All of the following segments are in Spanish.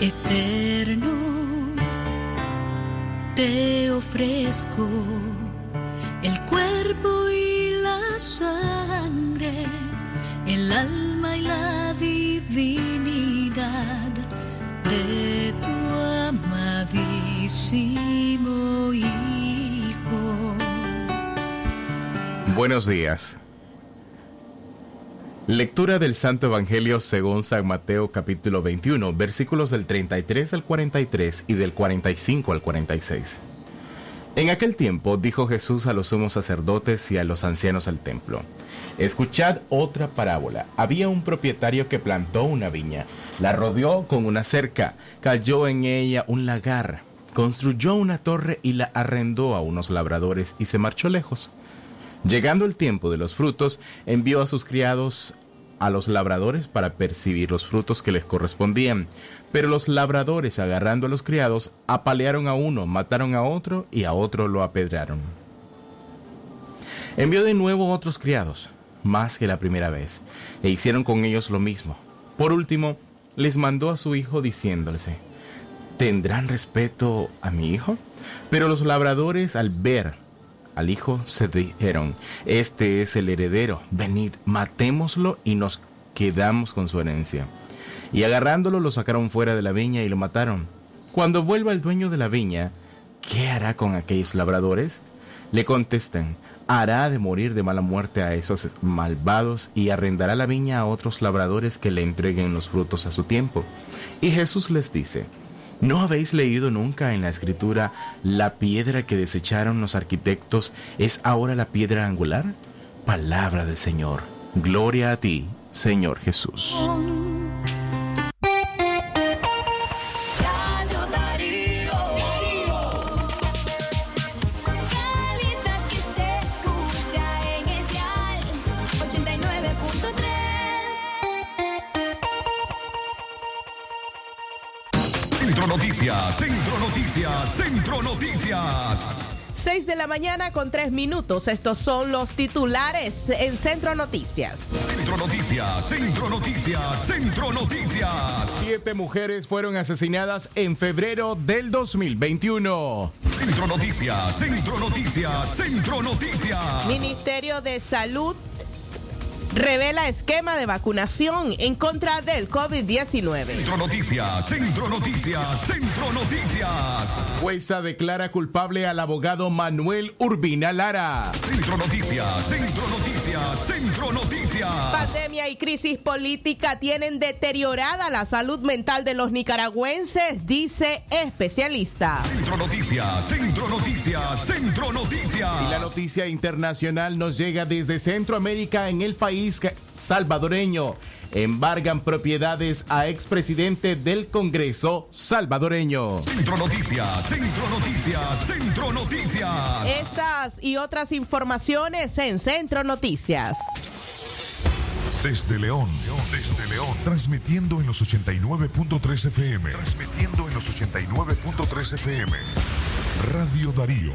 Eterno, te ofrezco el cuerpo y la sangre, el alma y la divinidad de tu amadísimo Hijo. Buenos días. Lectura del Santo Evangelio según San Mateo capítulo 21, versículos del 33 al 43 y del 45 al 46. En aquel tiempo dijo Jesús a los sumos sacerdotes y a los ancianos del templo, Escuchad otra parábola. Había un propietario que plantó una viña, la rodeó con una cerca, cayó en ella un lagar, construyó una torre y la arrendó a unos labradores y se marchó lejos. Llegando el tiempo de los frutos, envió a sus criados a los labradores para percibir los frutos que les correspondían. Pero los labradores, agarrando a los criados, apalearon a uno, mataron a otro y a otro lo apedrearon. Envió de nuevo otros criados, más que la primera vez, e hicieron con ellos lo mismo. Por último, les mandó a su hijo diciéndoles, ¿tendrán respeto a mi hijo? Pero los labradores al ver al hijo se dijeron, este es el heredero, venid, matémoslo y nos quedamos con su herencia. Y agarrándolo lo sacaron fuera de la viña y lo mataron. Cuando vuelva el dueño de la viña, ¿qué hará con aquellos labradores? Le contestan, hará de morir de mala muerte a esos malvados y arrendará la viña a otros labradores que le entreguen los frutos a su tiempo. Y Jesús les dice, ¿No habéis leído nunca en la escritura la piedra que desecharon los arquitectos es ahora la piedra angular? Palabra del Señor. Gloria a ti, Señor Jesús. Centro Noticias. 6 de la mañana con 3 minutos. Estos son los titulares en Centro Noticias. Centro Noticias, Centro Noticias, Centro Noticias. Siete mujeres fueron asesinadas en febrero del 2021. Centro Noticias, Centro Noticias, Centro Noticias. Ministerio de Salud revela esquema de vacunación en contra del COVID-19. Centro Noticias, Centro Noticias, Centro Noticias. Jueza declara culpable al abogado Manuel Urbina Lara. Centro Noticias, Centro Noticias, Centro Noticias. Pandemia y crisis política tienen deteriorada la salud mental de los nicaragüenses, dice especialista. Centro Noticias, Centro Noticias, Centro Noticias. Y la noticia internacional nos llega desde Centroamérica en el país salvadoreño. Embargan propiedades a expresidente del Congreso salvadoreño. Centro Noticias, Centro Noticias, Centro Noticias. Estas y otras informaciones en Centro Noticias. Desde León, desde León, transmitiendo en los 89.3 FM, transmitiendo en los 89.3 FM. Radio Darío.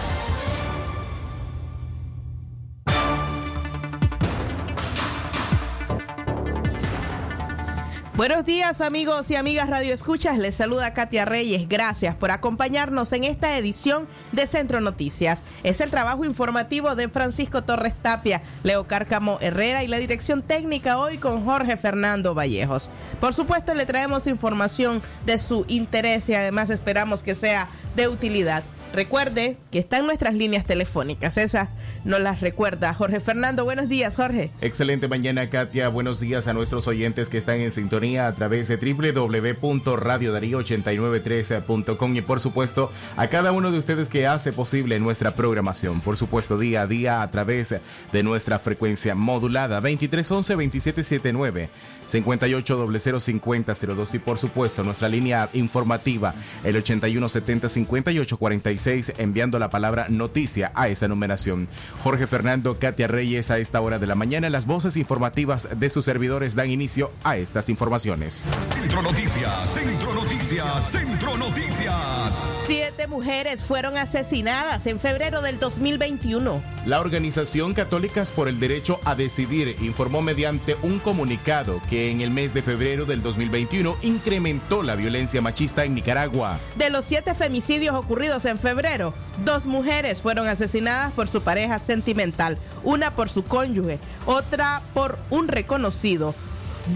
Buenos días amigos y amigas Radio Escuchas, les saluda Katia Reyes, gracias por acompañarnos en esta edición de Centro Noticias. Es el trabajo informativo de Francisco Torres Tapia, Leo Cárcamo Herrera y la dirección técnica hoy con Jorge Fernando Vallejos. Por supuesto le traemos información de su interés y además esperamos que sea de utilidad. Recuerde que están nuestras líneas telefónicas, esas nos las recuerda Jorge Fernando. Buenos días, Jorge. Excelente mañana, Katia. Buenos días a nuestros oyentes que están en sintonía a través de www.radiodarío893.com y por supuesto a cada uno de ustedes que hace posible nuestra programación. Por supuesto, día a día a través de nuestra frecuencia modulada 2311-2779, 58005002 y por supuesto nuestra línea informativa el 8170-5846 36 enviando la palabra noticia a esa numeración. Jorge Fernando, Katia Reyes a esta hora de la mañana. Las voces informativas de sus servidores dan inicio a estas informaciones. Centro Noticias, Centro Noticias, Centro Noticias. Siete mujeres fueron asesinadas en febrero del 2021. La Organización Católicas por el Derecho a Decidir informó mediante un comunicado que en el mes de febrero del 2021 incrementó la violencia machista en Nicaragua. De los siete femicidios ocurridos en febrero, dos mujeres fueron asesinadas por su pareja sentimental, una por su cónyuge, otra por un reconocido,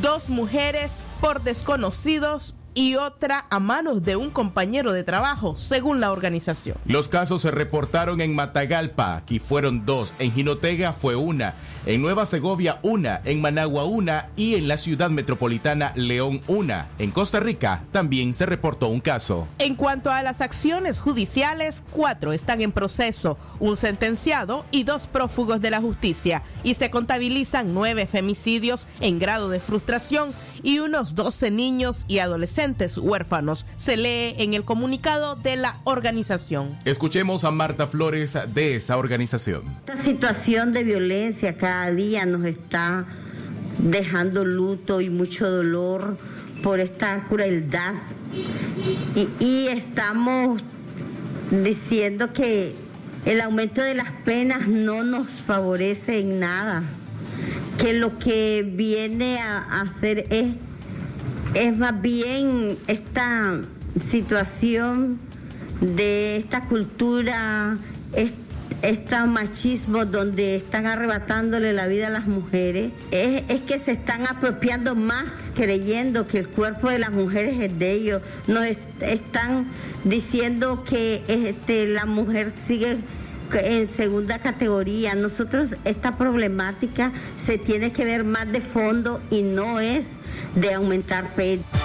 dos mujeres por desconocidos y otra a manos de un compañero de trabajo, según la organización. Los casos se reportaron en Matagalpa, aquí fueron dos, en Jinotega fue una, en Nueva Segovia una, en Managua una y en la ciudad metropolitana León una. En Costa Rica también se reportó un caso. En cuanto a las acciones judiciales, cuatro están en proceso, un sentenciado y dos prófugos de la justicia, y se contabilizan nueve femicidios en grado de frustración y unos 12 niños y adolescentes huérfanos, se lee en el comunicado de la organización. Escuchemos a Marta Flores de esa organización. Esta situación de violencia día nos está dejando luto y mucho dolor por esta crueldad. Y, estamos diciendo que el aumento de las penas no nos favorece en nada, que lo que viene a hacer es, es más bien esta situación de esta cultura, este este machismo donde están arrebatándole la vida a las mujeres, es, que se están apropiando más creyendo que el cuerpo de las mujeres es de ellos. Nos est están diciendo que este, la mujer sigue en segunda categoría. Nosotros esta problemática se tiene que ver más de fondo y no es de aumentar penas.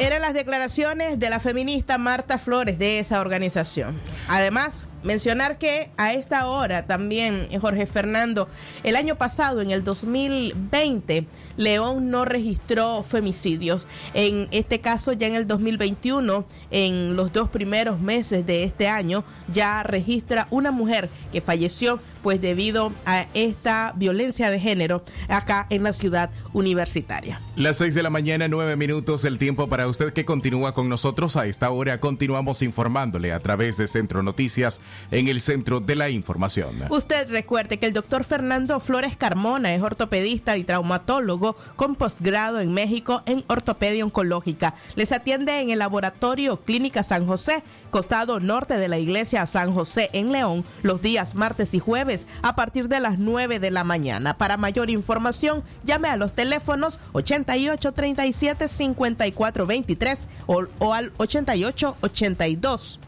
Eran las declaraciones de la feminista Marta Flores de esa organización. Además, mencionar que a esta hora también, Jorge Fernando, el año pasado, en el 2020, León no registró femicidios. En este caso, ya en el 2021, en los dos primeros meses de este año, ya registra una mujer que falleció pues debido a esta violencia de género acá en la ciudad universitaria. Las seis de la mañana, nueve minutos, el tiempo para usted que continúa con nosotros a esta hora. Continuamos informándole a través de Centro Noticias en el centro de la información. Usted recuerde que el doctor Fernando Flores Carmona es ortopedista y traumatólogo con posgrado en México en ortopedia oncológica. Les atiende en el laboratorio Clínica San José, costado norte de la iglesia San José en León, los días martes y jueves a partir de las 9 de la mañana. Para mayor información, llame a los teléfonos 88 37 54 23 o, al 88 82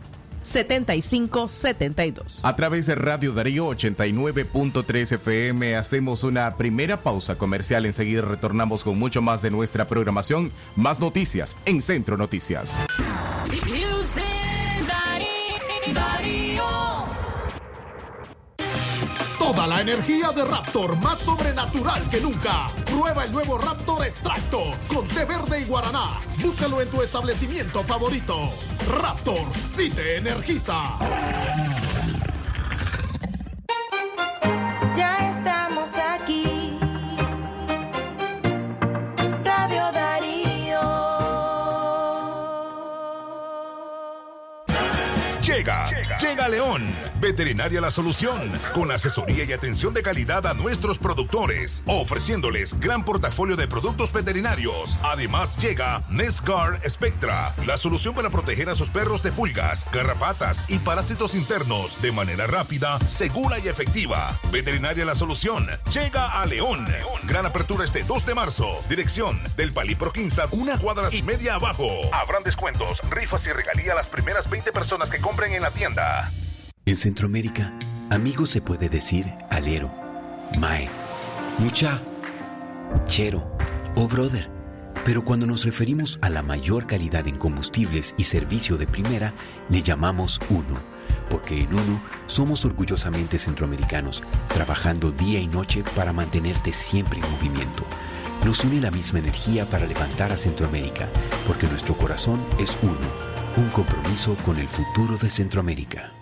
7572. A través de Radio Darío 89.3 FM hacemos una primera pausa comercial. Enseguida retornamos con mucho más de nuestra programación. Más noticias en Centro Noticias. Toda la energía de Raptor más sobrenatural que nunca. Prueba el nuevo Raptor Extracto con té verde y guaraná. Búscalo en tu establecimiento favorito. Raptor, si te energiza. Ya estamos aquí. Radio Darío. Llega, llega, León. Veterinaria La Solución, con asesoría y atención de calidad a nuestros productores, ofreciéndoles gran portafolio de productos veterinarios. Además llega Nescar Spectra, la solución para proteger a sus perros de pulgas, garrapatas y parásitos internos de manera rápida, segura y efectiva. Veterinaria La Solución llega a León. Gran apertura este 2 de marzo. Dirección del Palipro Quinza, una cuadra y media abajo. Habrán descuentos, rifas y regalía a las primeras 20 personas que compren en la tienda. En Centroamérica, amigo se puede decir alero, mae, mucha, chero o brother. Pero cuando nos referimos a la mayor calidad en combustibles y servicio de primera, le llamamos uno. Porque en uno somos orgullosamente centroamericanos, trabajando día y noche para mantenerte siempre en movimiento. Nos une la misma energía para levantar a Centroamérica, porque nuestro corazón es uno un compromiso con el futuro de Centroamérica.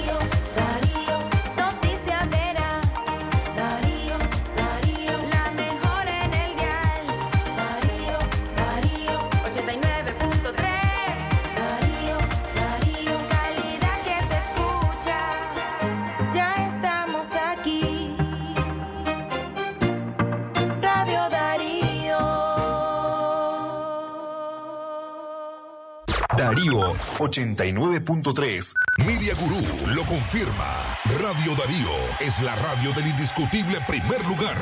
Darío. Darío 89.3. Media Gurú lo confirma. Radio Darío es la radio del indiscutible primer lugar.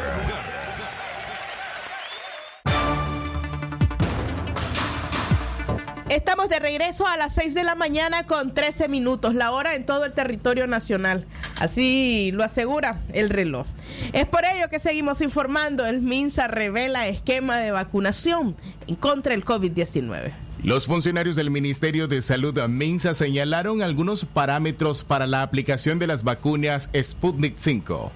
Estamos de regreso a las 6 de la mañana con 13 minutos, la hora en todo el territorio nacional. Así lo asegura el reloj. Es por ello que seguimos informando. El MINSA revela esquema de vacunación contra del COVID-19. Los funcionarios del Ministerio de Salud MINSA señalaron algunos parámetros para la aplicación de las vacunas Sputnik 5.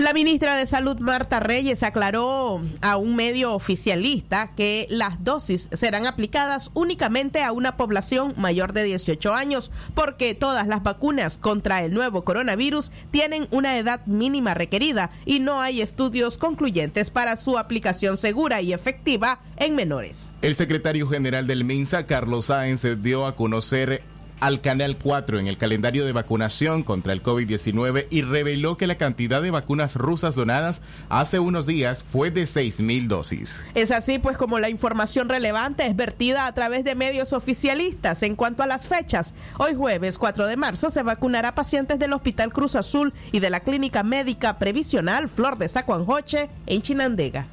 La ministra de Salud, Marta Reyes, aclaró a un medio oficialista que las dosis serán aplicadas únicamente a una población mayor de 18 años, porque todas las vacunas contra el nuevo coronavirus tienen una edad mínima requerida y no hay estudios concluyentes para su aplicación segura y efectiva en menores. El secretario general del MINSA, Carlos Sáenz, dio a conocer al Canal 4 en el calendario de vacunación contra el COVID-19 y reveló que la cantidad de vacunas rusas donadas hace unos días fue de 6.000 dosis. Es así, pues como la información relevante es vertida a través de medios oficialistas en cuanto a las fechas. Hoy jueves 4 de marzo se vacunará pacientes del Hospital Cruz Azul y de la Clínica Médica Previsional Flor de Sacuanjoche en Chinandega.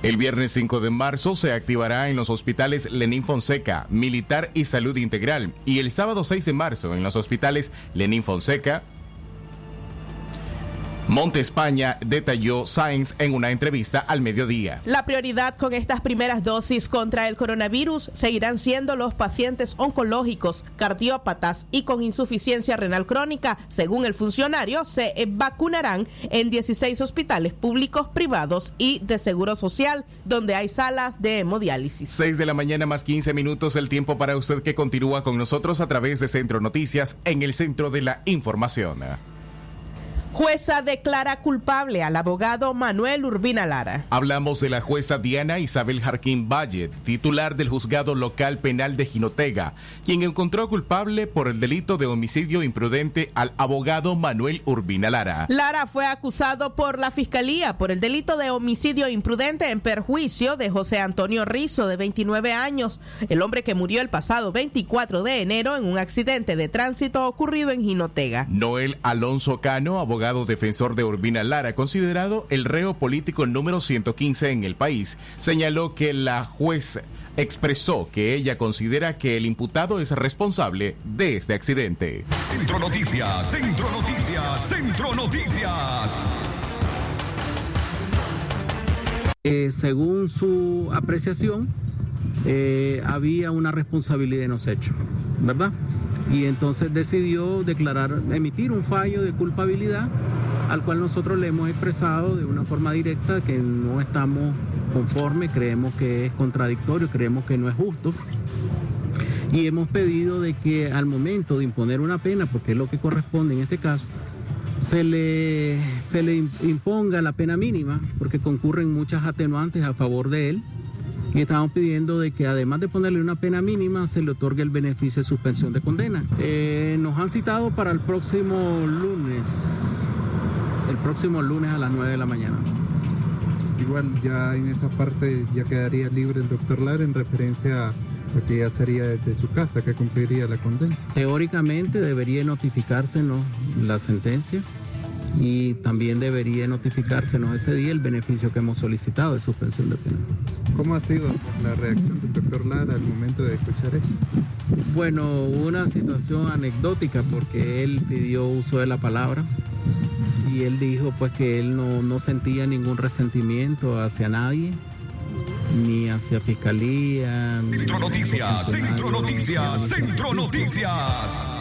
El viernes 5 de marzo se activará en los hospitales Lenín Fonseca, Militar y Salud Integral. Y el sábado 6 de marzo en los hospitales Lenín Fonseca, Monte España, detalló Sáenz en una entrevista al mediodía. La prioridad con estas primeras dosis contra el coronavirus seguirán siendo los pacientes oncológicos, cardiópatas y con insuficiencia renal crónica. Según el funcionario, se vacunarán en 16 hospitales públicos, privados y de seguro social, donde hay salas de hemodiálisis. 6 de la mañana más 15 minutos, el tiempo para usted que continúa con nosotros a través de Centro Noticias en el centro de la información. Jueza declara culpable al abogado Manuel Urbina Lara. Hablamos de la jueza Diana Isabel Jarquín Valle, titular del juzgado local penal de Jinotega, quien encontró culpable por el delito de homicidio imprudente al abogado Manuel Urbina Lara. Lara fue acusado por la fiscalía por el delito de homicidio imprudente en perjuicio de José Antonio Rizo, de 29 años, el hombre que murió el pasado 24 de enero en un accidente de tránsito ocurrido en Jinotega. Noel Alonso Cano, abogado defensor de Urbina Lara, considerado el reo político número 115 en el país, señaló que la juez expresó que ella considera que el imputado es responsable de este accidente. Centro Noticias, Centro Noticias, Centro Noticias. Eh, según su apreciación, eh, había una responsabilidad en los hechos, ¿verdad? Y entonces decidió declarar, emitir un fallo de culpabilidad al cual nosotros le hemos expresado de una forma directa que no estamos conformes, creemos que es contradictorio, creemos que no es justo. Y hemos pedido de que al momento de imponer una pena, porque es lo que corresponde en este caso, se le, se le imponga la pena mínima, porque concurren muchas atenuantes a favor de él estamos pidiendo de que además de ponerle una pena mínima, se le otorgue el beneficio de suspensión de condena. Eh, nos han citado para el próximo lunes, el próximo lunes a las 9 de la mañana. Igual ya en esa parte ya quedaría libre el doctor Lara en referencia a lo que ya sería desde su casa que cumpliría la condena. Teóricamente debería notificársenos la sentencia y también debería notificársenos ese día el beneficio que hemos solicitado de suspensión de pena. ¿Cómo ha sido la reacción del doctor Lara al momento de escuchar esto? Bueno, una situación anecdótica porque él pidió uso de la palabra y él dijo pues que él no, no sentía ningún resentimiento hacia nadie ni hacia fiscalía. ni Centro Noticias, Centro Noticias, Centro Noticias.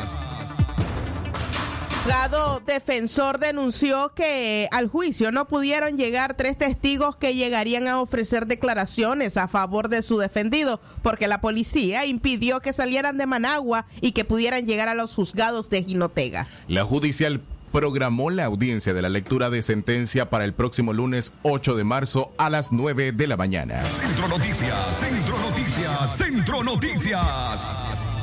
Abogado defensor denunció que al juicio no pudieron llegar tres testigos que llegarían a ofrecer declaraciones a favor de su defendido porque la policía impidió que salieran de Managua y que pudieran llegar a los juzgados de Jinotega. La judicial programó la audiencia de la lectura de sentencia para el próximo lunes 8 de marzo a las 9 de la mañana. Centro Noticias, Centro Noticias, Centro Noticias.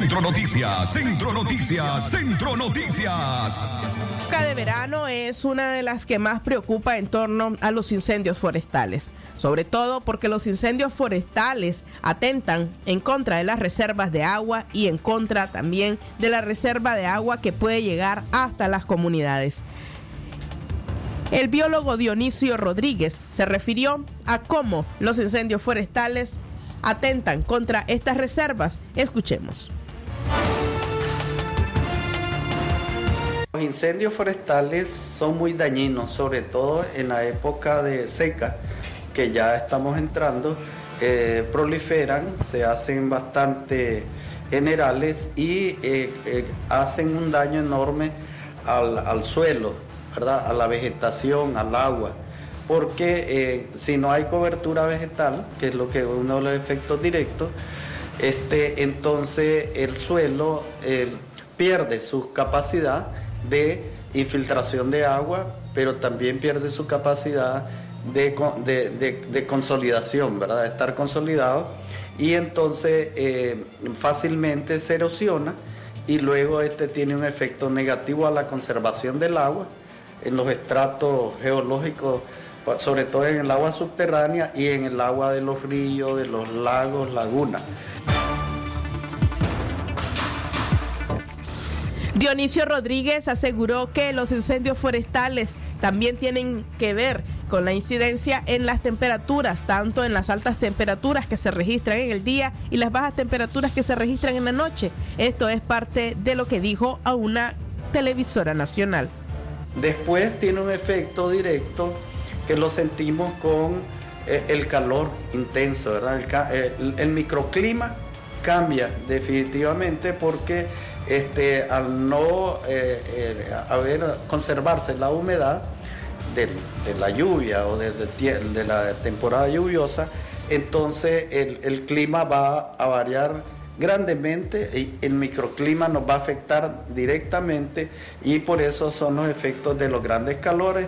Centro Noticias, Centro Noticias, Centro Noticias. época de verano es una de las que más preocupa en torno a los incendios forestales, sobre todo porque los incendios forestales atentan en contra de las reservas de agua y en contra también de la reserva de agua que puede llegar hasta las comunidades. El biólogo Dionisio Rodríguez se refirió a cómo los incendios forestales atentan contra estas reservas. Escuchemos. Los incendios forestales son muy dañinos, sobre todo en la época de seca, que ya estamos entrando, eh, proliferan, se hacen bastante generales y eh, eh, hacen un daño enorme al, al suelo, ¿verdad? a la vegetación, al agua, porque si no hay cobertura vegetal, que es lo que uno de los efectos directos, este, entonces el suelo pierde su capacidad de infiltración de agua, pero también pierde su capacidad de, de- de consolidación, ¿verdad? De estar consolidado y entonces eh, fácilmente se erosiona y luego este tiene un efecto negativo a la conservación del agua en los estratos geológicos, sobre todo en el agua subterránea y en el agua de los ríos, de los lagos, lagunas. Dionisio Rodríguez aseguró que los incendios forestales también tienen que ver con la incidencia en las temperaturas, tanto en las altas temperaturas que se registran en el día y las bajas temperaturas que se registran en la noche. Esto es parte de lo que dijo a una televisora nacional. Después tiene un efecto directo que lo sentimos con eh, el calor intenso, ¿verdad? El, el microclima cambia definitivamente porque este, al no eh, eh, haber conservarse la humedad de, la lluvia o de, de la temporada lluviosa, entonces el, el clima va a variar grandemente y el microclima nos va a afectar directamente y por eso son los efectos de los grandes calores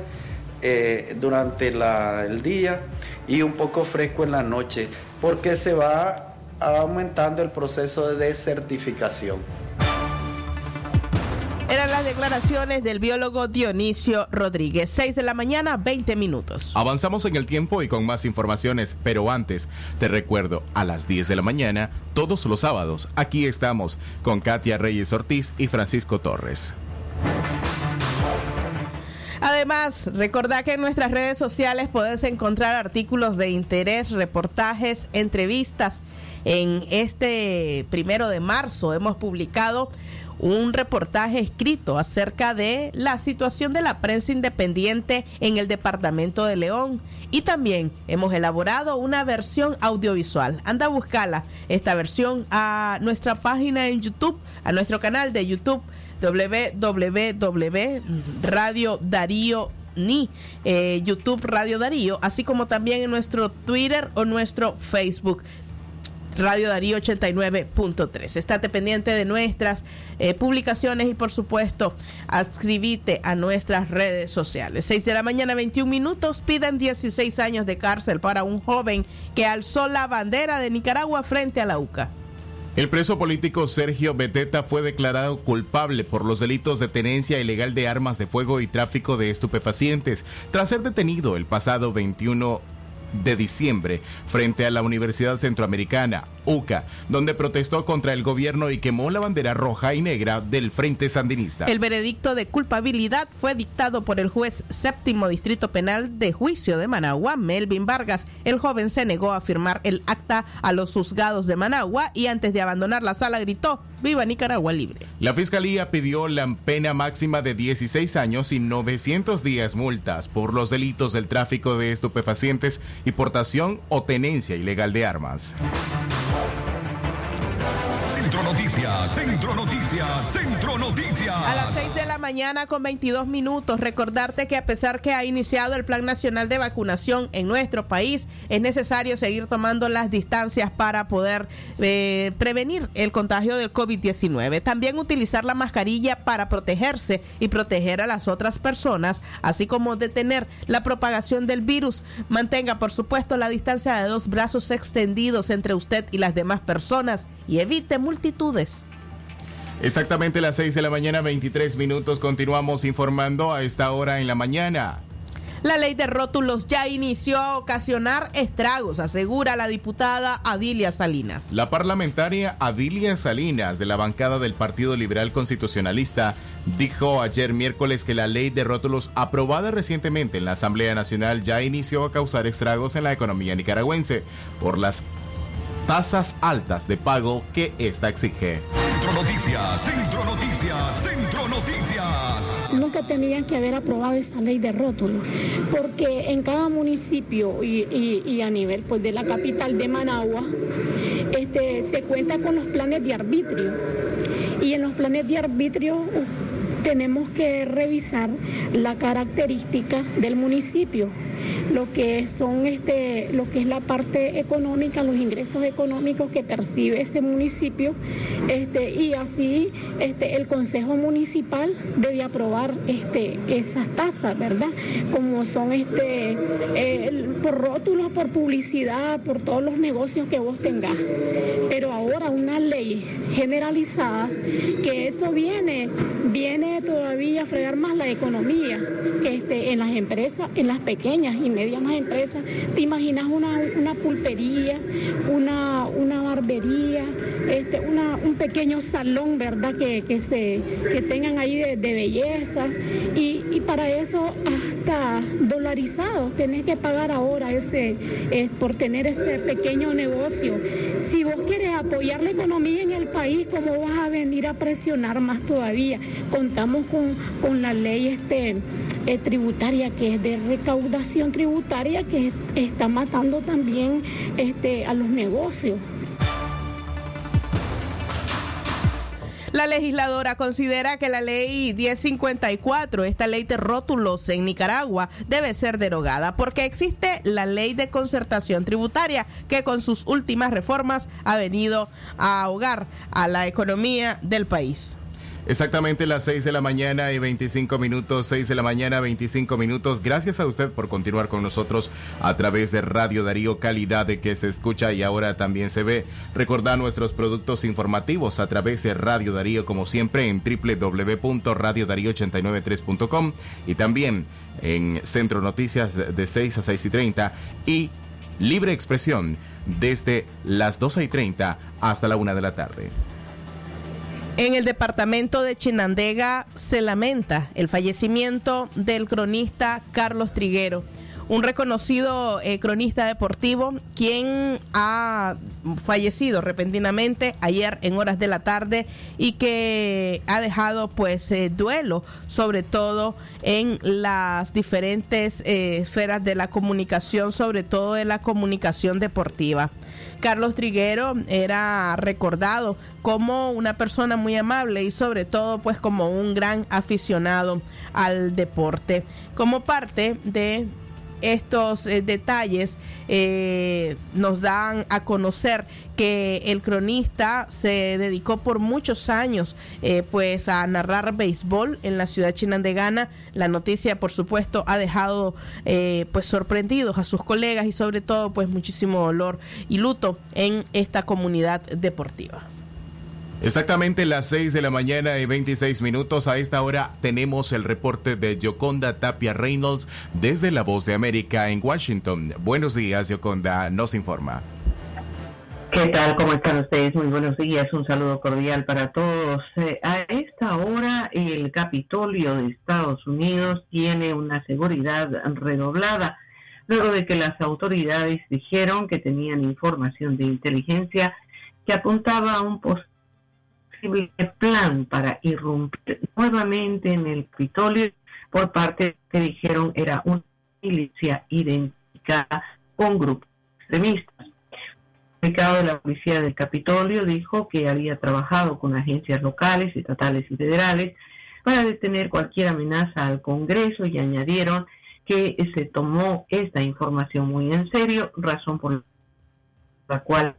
eh, durante la- el día y un poco fresco en la noche, porque se va aumentando el proceso de desertificación. Eran las declaraciones del biólogo Dionisio Rodríguez. 6 de la mañana, 20 minutos. Avanzamos en el tiempo y con más informaciones, pero antes te recuerdo a las 10 de la mañana, todos los sábados, aquí estamos con Katia Reyes Ortiz y Francisco Torres. Además, recordá que en nuestras redes sociales podés encontrar artículos de interés, reportajes, entrevistas. En este primero de marzo hemos publicado un reportaje escrito acerca de la situación de la prensa independiente en el departamento de León y también hemos elaborado una versión audiovisual. Anda a buscarla, esta versión, a nuestra página en YouTube, a nuestro canal de YouTube www.radio Darío ni eh, YouTube Radio Darío, así como también en nuestro Twitter o nuestro Facebook. Radio Darío 89.3. Estate pendiente de nuestras eh, publicaciones y por supuesto adscribite a nuestras redes sociales. 6 de la mañana 21 minutos piden 16 años de cárcel para un joven que alzó la bandera de Nicaragua frente a la UCA. El preso político Sergio Beteta fue declarado culpable por los delitos de tenencia ilegal de armas de fuego y tráfico de estupefacientes tras ser detenido el pasado 21 de diciembre frente a la Universidad Centroamericana, UCA, donde protestó contra el gobierno y quemó la bandera roja y negra del Frente Sandinista. El veredicto de culpabilidad fue dictado por el juez séptimo Distrito Penal de Juicio de Managua, Melvin Vargas. El joven se negó a firmar el acta a los juzgados de Managua y antes de abandonar la sala gritó, ¡Viva Nicaragua libre! La fiscalía pidió la pena máxima de 16 años y 900 días multas por los delitos del tráfico de estupefacientes y portación o tenencia ilegal de armas. Centro Noticias, Centro Noticias. A las 6 de la mañana con 22 minutos, recordarte que a pesar que ha iniciado el Plan Nacional de Vacunación en nuestro país, es necesario seguir tomando las distancias para poder eh, prevenir el contagio del COVID-19. También utilizar la mascarilla para protegerse y proteger a las otras personas, así como detener la propagación del virus. Mantenga, por supuesto, la distancia de dos brazos extendidos entre usted y las demás personas y evite multitudes. Exactamente las 6 de la mañana, 23 minutos. Continuamos informando a esta hora en la mañana. La ley de rótulos ya inició a ocasionar estragos, asegura la diputada Adilia Salinas. La parlamentaria Adilia Salinas, de la bancada del Partido Liberal Constitucionalista, dijo ayer miércoles que la ley de rótulos aprobada recientemente en la Asamblea Nacional ya inició a causar estragos en la economía nicaragüense por las tasas altas de pago que esta exige. Centro Noticias, Centro Noticias, Centro Noticias. Nunca tenían que haber aprobado esa ley de rótulo, porque en cada municipio y, y- a nivel pues, de la capital de Managua este, se cuenta con los planes de arbitrio. Y en los planes de arbitrio tenemos que revisar la característica del municipio lo que son este lo que es la parte económica los ingresos económicos que percibe ese municipio este y así este el consejo municipal debe aprobar este esas tasas verdad como son este por rótulos por publicidad por todos los negocios que vos tengas. Pero ahora una ley generalizada que eso viene viene todavía a fregar más la economía este, en las empresas, en las pequeñas y medianas empresas. ¿Te imaginas una, una pulpería, una, una barbería, este, una, un pequeño salón, ¿verdad? Que, que, se, que tengan ahí de, belleza. Y, y para eso hasta dolarizado, tenés que pagar ahora ese, eh, por tener ese pequeño negocio. Si vos querés apoyar la economía en el país, ¿cómo vas a venir a presionar más todavía? Contamos con, con la ley este, eh, tributaria que es de recaudación tributaria que es- está matando también este, a los negocios. La legisladora considera que la ley 1054, esta ley de rótulos en Nicaragua, debe ser derogada porque existe la ley de concertación tributaria que con sus últimas reformas ha venido a ahogar a la economía del país. Exactamente las 6 de la mañana y 25 minutos, 6 de la mañana, 25 minutos. Gracias a usted por continuar con nosotros a través de Radio Darío Calidad de que se escucha y ahora también se ve. Recordar nuestros productos informativos a través de Radio Darío como siempre en www.radiodarío893.com y también en Centro Noticias de 6 a 6 y 30 y Libre Expresión desde las 12 y 30 hasta la 1 de la tarde. En el departamento de Chinandega se lamenta el fallecimiento del cronista Carlos Triguero, un reconocido eh, cronista deportivo quien ha fallecido repentinamente ayer en horas de la tarde y que ha dejado pues eh, duelo sobre todo en las diferentes eh, esferas de la comunicación, sobre todo de la comunicación deportiva. Carlos Triguero era recordado como una persona muy amable y sobre todo pues como un gran aficionado al deporte. Como parte de estos eh, detalles eh, nos dan a conocer que el cronista se dedicó por muchos años eh, pues a narrar béisbol en la ciudad chinandegana. La noticia, por supuesto, ha dejado eh, pues sorprendidos a sus colegas y sobre todo pues muchísimo dolor y luto en esta comunidad deportiva. Exactamente las 6 de la mañana y 26 minutos. A esta hora tenemos el reporte de Yoconda Tapia Reynolds desde La Voz de América en Washington. Buenos días, Yoconda. Nos informa. ¿Qué tal? ¿Cómo están ustedes? Muy buenos días. Un saludo cordial para todos. Eh, a esta hora el Capitolio de Estados Unidos tiene una seguridad redoblada luego de que las autoridades dijeron que tenían información de inteligencia que apuntaba a un plan para irrumpir nuevamente en el Capitolio por parte que dijeron era una milicia identificada con grupos extremistas. El comunicado de la policía del Capitolio dijo que había trabajado con agencias locales, estatales y federales para detener cualquier amenaza al Congreso y añadieron que se tomó esta información muy en serio, razón por la cual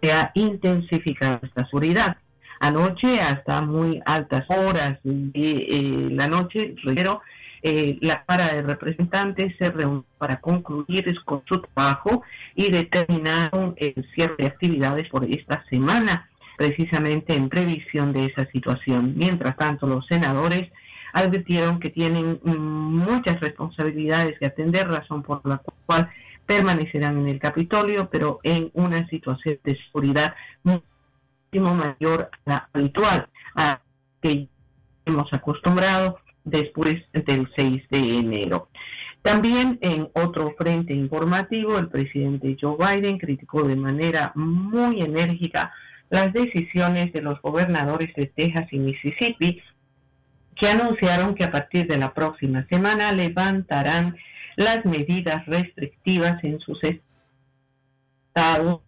se ha intensificado esta seguridad. Anoche, hasta muy altas horas de eh, la noche, reitero, eh, la Cámara de Representantes se reunió para concluir con su trabajo y determinaron el cierre de actividades por esta semana, precisamente en previsión de esa situación. Mientras tanto, los senadores advirtieron que tienen muchas responsabilidades que atender, razón por la cual permanecerán en el Capitolio, pero en una situación de seguridad muchísimo mayor a la habitual, a que hemos acostumbrado después del 6 de enero. También en otro frente informativo, el presidente Joe Biden criticó de manera muy enérgica las decisiones de los gobernadores de Texas y Mississippi, que anunciaron que a partir de la próxima semana levantarán las medidas restrictivas en sus estados,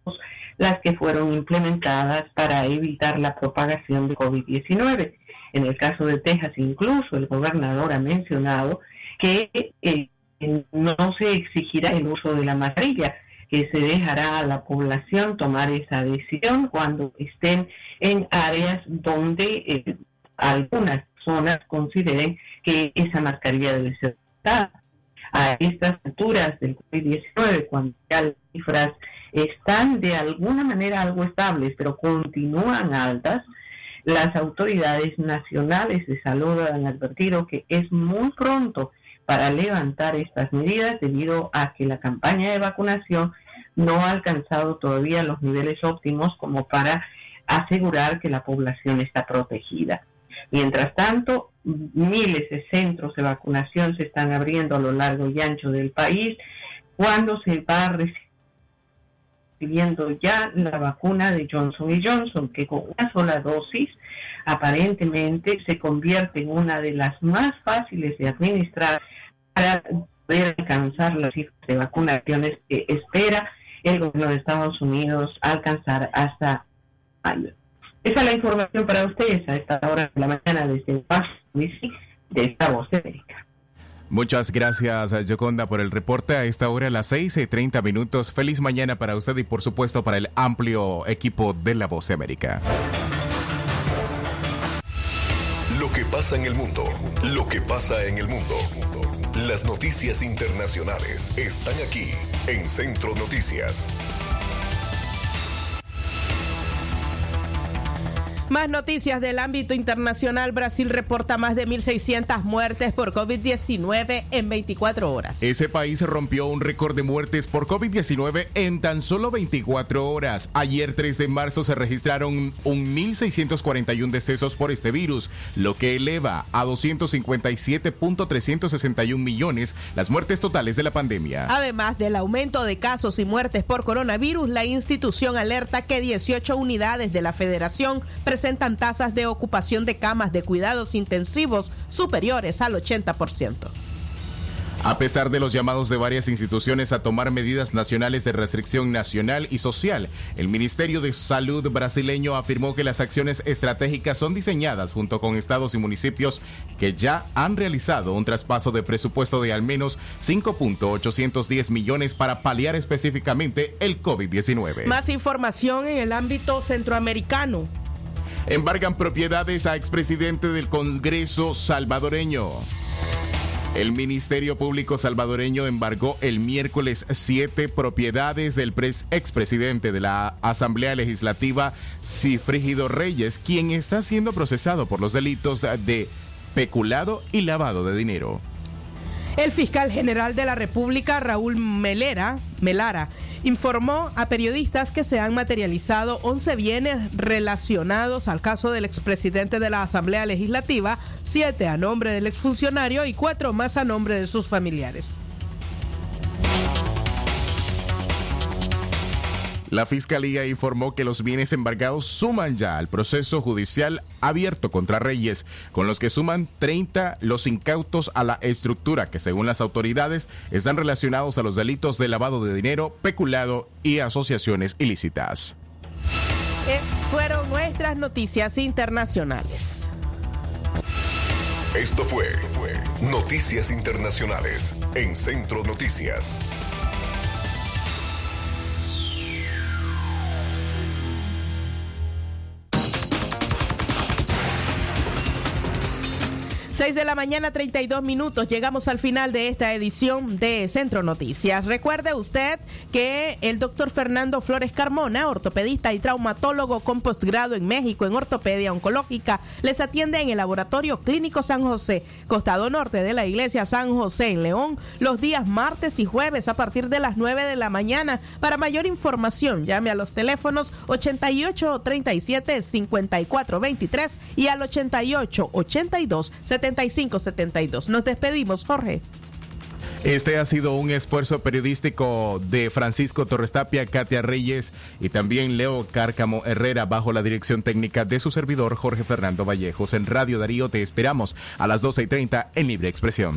las que fueron implementadas para evitar la propagación de COVID-19. En el caso de Texas, incluso el gobernador ha mencionado que eh, no se exigirá el uso de la mascarilla, que se dejará a la población tomar esa decisión cuando estén en áreas donde eh, algunas zonas consideren que esa mascarilla debe ser usada a estas alturas del COVID-19, cuando ya las cifras están de alguna manera algo estables, pero continúan altas, las autoridades nacionales de salud han advertido que es muy pronto para levantar estas medidas debido a que la campaña de vacunación no ha alcanzado todavía los niveles óptimos como para asegurar que la población está protegida. Mientras tanto, miles de centros de vacunación se están abriendo a lo largo y ancho del país cuando se va recibiendo ya la vacuna de Johnson y Johnson, que con una sola dosis aparentemente se convierte en una de las más fáciles de administrar para poder alcanzar las cifras de vacunaciones que espera el gobierno de Estados Unidos alcanzar hasta mayo. Esa es la información para ustedes a esta hora de la mañana desde el Paso de esta voz de América. Muchas gracias, Yoconda, por el reporte a esta hora, a las 6 y 30 minutos. Feliz mañana para usted y, por supuesto, para el amplio equipo de La Voz de América. Lo que pasa en el mundo, lo que pasa en el mundo. Las noticias internacionales están aquí en Centro Noticias. Más noticias del ámbito internacional. Brasil reporta más de 1.600 muertes por COVID-19 en 24 horas. Ese país rompió un récord de muertes por COVID-19 en tan solo 24 horas. Ayer 3 de marzo se registraron 1.641 decesos por este virus, lo que eleva a 257.361 millones las muertes totales de la pandemia. Además del aumento de casos y muertes por coronavirus, la institución alerta que 18 unidades de la federación presentan tasas de ocupación de camas de cuidados intensivos superiores al 80%. A pesar de los llamados de varias instituciones a tomar medidas nacionales de restricción nacional y social, el Ministerio de Salud brasileño afirmó que las acciones estratégicas son diseñadas junto con estados y municipios que ya han realizado un traspaso de presupuesto de al menos 5.810 millones para paliar específicamente el COVID-19. Más información en el ámbito centroamericano. Embargan propiedades a expresidente del Congreso salvadoreño. El Ministerio Público salvadoreño embargó el miércoles siete propiedades del pres- expresidente de la Asamblea Legislativa, Cifrígido Reyes, quien está siendo procesado por los delitos de peculado y lavado de dinero. El fiscal general de la República, Raúl Melera, Melara, informó a periodistas que se han materializado 11 bienes relacionados al caso del expresidente de la Asamblea Legislativa, 7 a nombre del exfuncionario y 4 más a nombre de sus familiares. La Fiscalía informó que los bienes embargados suman ya al proceso judicial abierto contra Reyes, con los que suman 30 los incautos a la estructura que según las autoridades están relacionados a los delitos de lavado de dinero, peculado y asociaciones ilícitas. Eh, fueron nuestras noticias internacionales. Esto fue, fue Noticias Internacionales en Centro Noticias. 6 de la mañana, 32 minutos. Llegamos al final de esta edición de Centro Noticias. Recuerde usted que el doctor Fernando Flores Carmona, ortopedista y traumatólogo con posgrado en México en ortopedia oncológica, les atiende en el Laboratorio Clínico San José, costado norte de la Iglesia San José en León, los días martes y jueves a partir de las 9 de la mañana. Para mayor información, llame a los teléfonos 88 37 54 23 y al 88 82 75 72. Nos despedimos, Jorge. Este ha sido un esfuerzo periodístico de Francisco Torres Tapia, Katia Reyes y también Leo Cárcamo Herrera bajo la dirección técnica de su servidor Jorge Fernando Vallejos. En Radio Darío te esperamos a las 12 y 30 en Libre Expresión.